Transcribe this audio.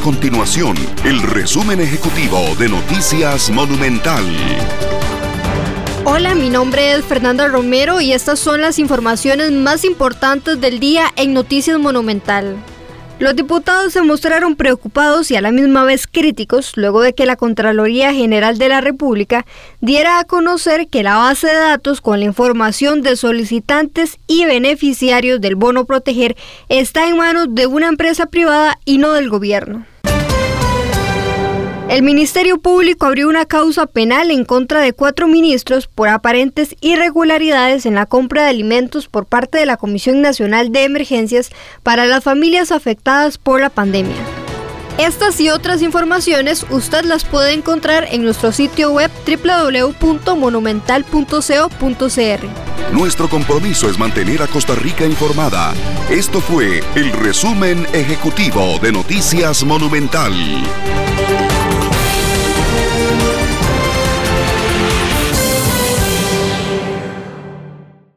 continuación el resumen ejecutivo de Noticias Monumental. Hola, mi nombre es Fernanda Romero y estas son las informaciones más importantes del día en Noticias Monumental. Los diputados se mostraron preocupados y a la misma vez críticos luego de que la Contraloría General de la República diera a conocer que la base de datos con la información de solicitantes y beneficiarios del bono proteger está en manos de una empresa privada y no del gobierno. El Ministerio Público abrió una causa penal en contra de cuatro ministros por aparentes irregularidades en la compra de alimentos por parte de la Comisión Nacional de Emergencias para las familias afectadas por la pandemia. Estas y otras informaciones usted las puede encontrar en nuestro sitio web www.monumental.co.cr. Nuestro compromiso es mantener a Costa Rica informada. Esto fue el resumen ejecutivo de Noticias Monumental.